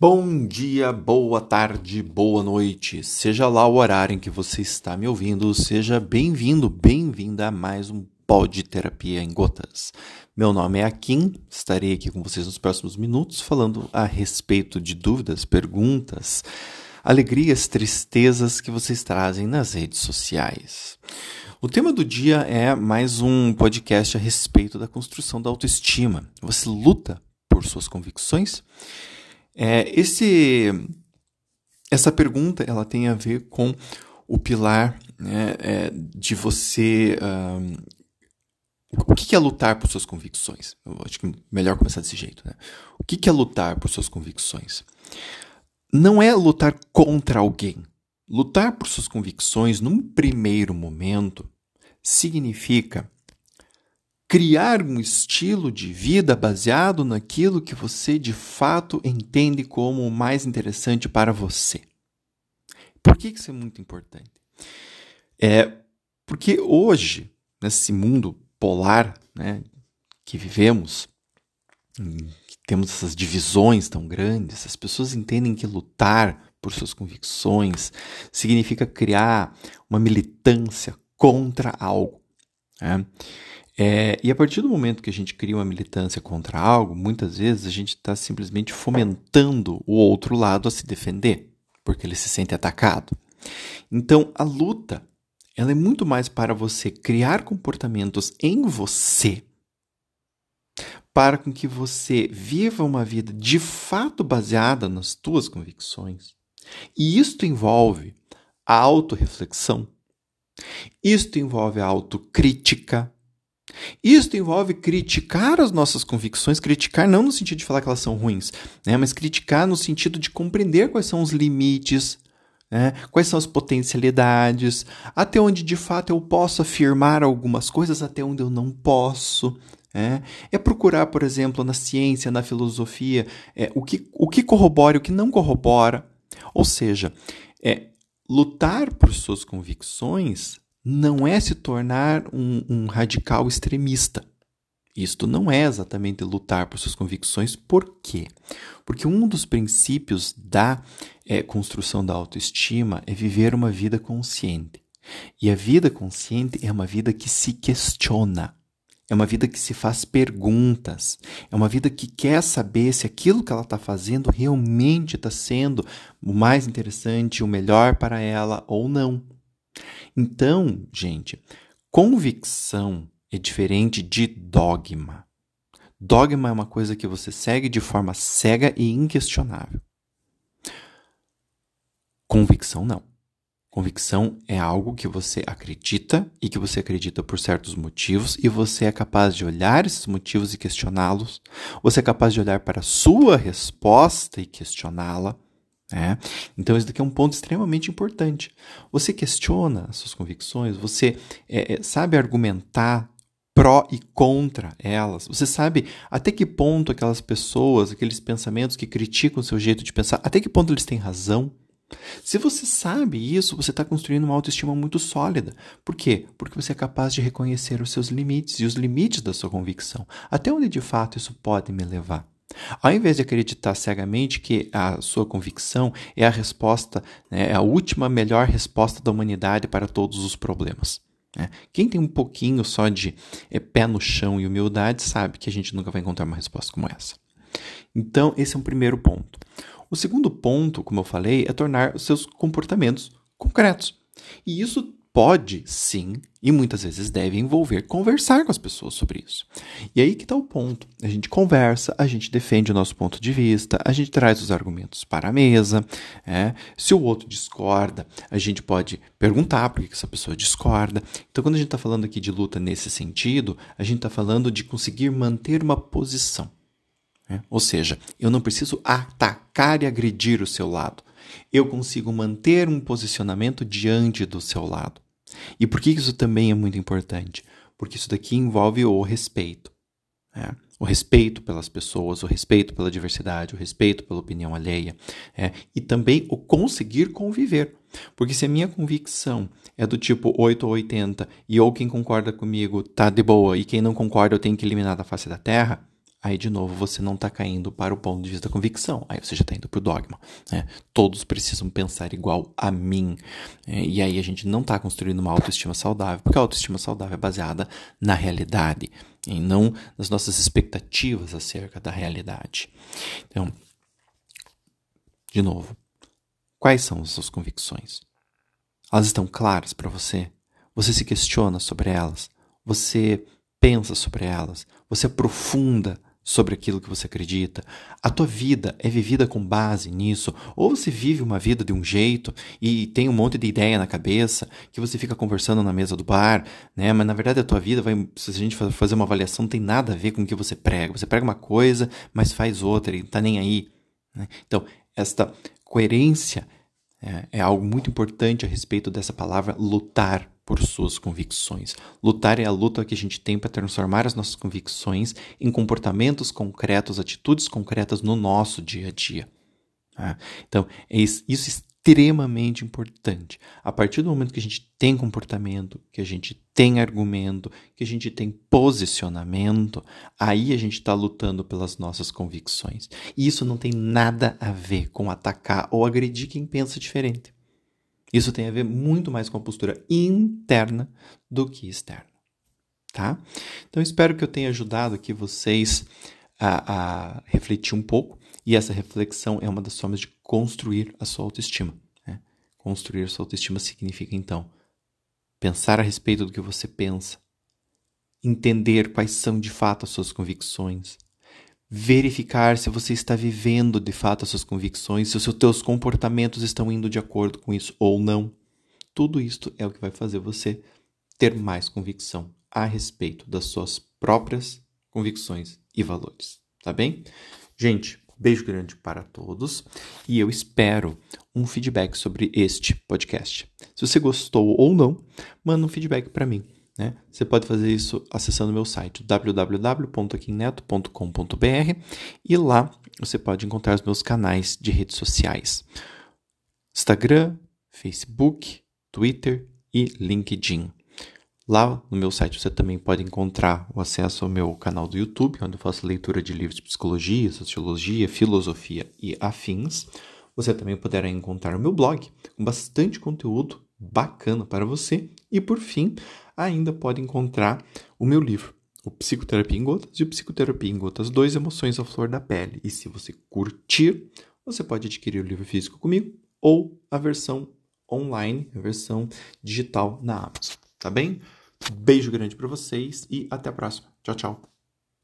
Bom dia, boa tarde, boa noite. Seja lá o horário em que você está me ouvindo, seja bem-vindo, bem-vinda a mais um Pod Terapia em Gotas. Meu nome é Akin, estarei aqui com vocês nos próximos minutos falando a respeito de dúvidas, perguntas, alegrias, tristezas que vocês trazem nas redes sociais. O tema do dia é mais um podcast a respeito da construção da autoestima. Você luta por suas convicções? É, esse, essa pergunta ela tem a ver com o pilar né, é, de você. Um, o que é lutar por suas convicções? Eu acho que é melhor começar desse jeito. Né? O que é lutar por suas convicções? Não é lutar contra alguém. Lutar por suas convicções, num primeiro momento, significa criar um estilo de vida baseado naquilo que você de fato entende como o mais interessante para você. Por que isso é muito importante? É porque hoje, nesse mundo polar né, que vivemos, que temos essas divisões tão grandes, as pessoas entendem que lutar por suas convicções significa criar uma militância contra algo. Né? É, e a partir do momento que a gente cria uma militância contra algo, muitas vezes a gente está simplesmente fomentando o outro lado a se defender, porque ele se sente atacado. Então, a luta ela é muito mais para você criar comportamentos em você, para com que você viva uma vida de fato baseada nas tuas convicções. E isto envolve a autorreflexão, isto envolve a autocrítica, isso envolve criticar as nossas convicções, criticar não no sentido de falar que elas são ruins, né? mas criticar no sentido de compreender quais são os limites, né? quais são as potencialidades, até onde de fato eu posso afirmar algumas coisas, até onde eu não posso. É, é procurar, por exemplo, na ciência, na filosofia, é, o, que, o que corrobora e o que não corrobora. Ou seja, é, lutar por suas convicções não é se tornar um, um radical extremista. Isto não é exatamente lutar por suas convicções. Por quê? Porque um dos princípios da é, construção da autoestima é viver uma vida consciente. E a vida consciente é uma vida que se questiona. É uma vida que se faz perguntas. É uma vida que quer saber se aquilo que ela está fazendo realmente está sendo o mais interessante, o melhor para ela ou não. Então, gente, convicção é diferente de dogma. Dogma é uma coisa que você segue de forma cega e inquestionável. Convicção não. Convicção é algo que você acredita e que você acredita por certos motivos e você é capaz de olhar esses motivos e questioná-los. Você é capaz de olhar para a sua resposta e questioná-la. Né? Então, esse daqui é um ponto extremamente importante. Você questiona as suas convicções, você é, é, sabe argumentar pró e contra elas. Você sabe até que ponto aquelas pessoas, aqueles pensamentos que criticam o seu jeito de pensar, até que ponto eles têm razão. Se você sabe isso, você está construindo uma autoestima muito sólida. Por quê? Porque você é capaz de reconhecer os seus limites e os limites da sua convicção. Até onde de fato isso pode me levar? Ao invés de acreditar cegamente que a sua convicção é a resposta, né, é a última melhor resposta da humanidade para todos os problemas. Né? Quem tem um pouquinho só de é, pé no chão e humildade sabe que a gente nunca vai encontrar uma resposta como essa. Então, esse é um primeiro ponto. O segundo ponto, como eu falei, é tornar os seus comportamentos concretos. E isso pode sim e muitas vezes deve envolver conversar com as pessoas sobre isso. E aí que está o ponto. A gente conversa, a gente defende o nosso ponto de vista, a gente traz os argumentos para a mesa. É? Se o outro discorda, a gente pode perguntar por que essa pessoa discorda. Então, quando a gente está falando aqui de luta nesse sentido, a gente está falando de conseguir manter uma posição. É? Ou seja, eu não preciso atacar e agredir o seu lado eu consigo manter um posicionamento diante do seu lado. E por que isso também é muito importante? Porque isso daqui envolve o respeito. Né? O respeito pelas pessoas, o respeito pela diversidade, o respeito pela opinião alheia. É? E também o conseguir conviver. Porque se a minha convicção é do tipo 8 ou 80 e ou quem concorda comigo tá de boa e quem não concorda eu tenho que eliminar da face da terra, aí de novo você não está caindo para o ponto de vista da convicção, aí você já está indo para o dogma. Né? Todos precisam pensar igual a mim. É, e aí a gente não está construindo uma autoestima saudável, porque a autoestima saudável é baseada na realidade e não nas nossas expectativas acerca da realidade. Então, de novo, quais são as suas convicções? Elas estão claras para você? Você se questiona sobre elas? Você pensa sobre elas? Você aprofunda sobre aquilo que você acredita? A tua vida é vivida com base nisso? Ou você vive uma vida de um jeito e tem um monte de ideia na cabeça que você fica conversando na mesa do bar, né? Mas na verdade a tua vida vai, se a gente fazer uma avaliação, não tem nada a ver com o que você prega. Você prega uma coisa, mas faz outra e não tá nem aí. Né? Então, esta coerência é, é algo muito importante a respeito dessa palavra lutar por suas convicções. Lutar é a luta que a gente tem para transformar as nossas convicções em comportamentos concretos, atitudes concretas no nosso dia a dia. Tá? Então, é isso extremamente importante. A partir do momento que a gente tem comportamento, que a gente tem argumento, que a gente tem posicionamento, aí a gente está lutando pelas nossas convicções. E isso não tem nada a ver com atacar ou agredir quem pensa diferente. Isso tem a ver muito mais com a postura interna do que externa. Tá? Então, espero que eu tenha ajudado aqui vocês a, a refletir um pouco e essa reflexão é uma das formas de construir a sua autoestima. Né? Construir a sua autoestima significa, então, pensar a respeito do que você pensa, entender quais são de fato as suas convicções, verificar se você está vivendo de fato as suas convicções, se os seus comportamentos estão indo de acordo com isso ou não. Tudo isto é o que vai fazer você ter mais convicção a respeito das suas próprias convicções e valores, tá bem? Gente, Beijo grande para todos e eu espero um feedback sobre este podcast. Se você gostou ou não, manda um feedback para mim. Né? Você pode fazer isso acessando meu site www.aquineto.com.br e lá você pode encontrar os meus canais de redes sociais: Instagram, Facebook, Twitter e LinkedIn. Lá no meu site você também pode encontrar o acesso ao meu canal do YouTube, onde eu faço leitura de livros de psicologia, sociologia, filosofia e afins. Você também poderá encontrar o meu blog, com bastante conteúdo bacana para você. E por fim, ainda pode encontrar o meu livro, o Psicoterapia em Gotas e o Psicoterapia em Gotas 2 Emoções à Flor da Pele. E se você curtir, você pode adquirir o livro físico comigo ou a versão online, a versão digital na Amazon, tá bem? Beijo grande para vocês e até a próxima. Tchau, tchau.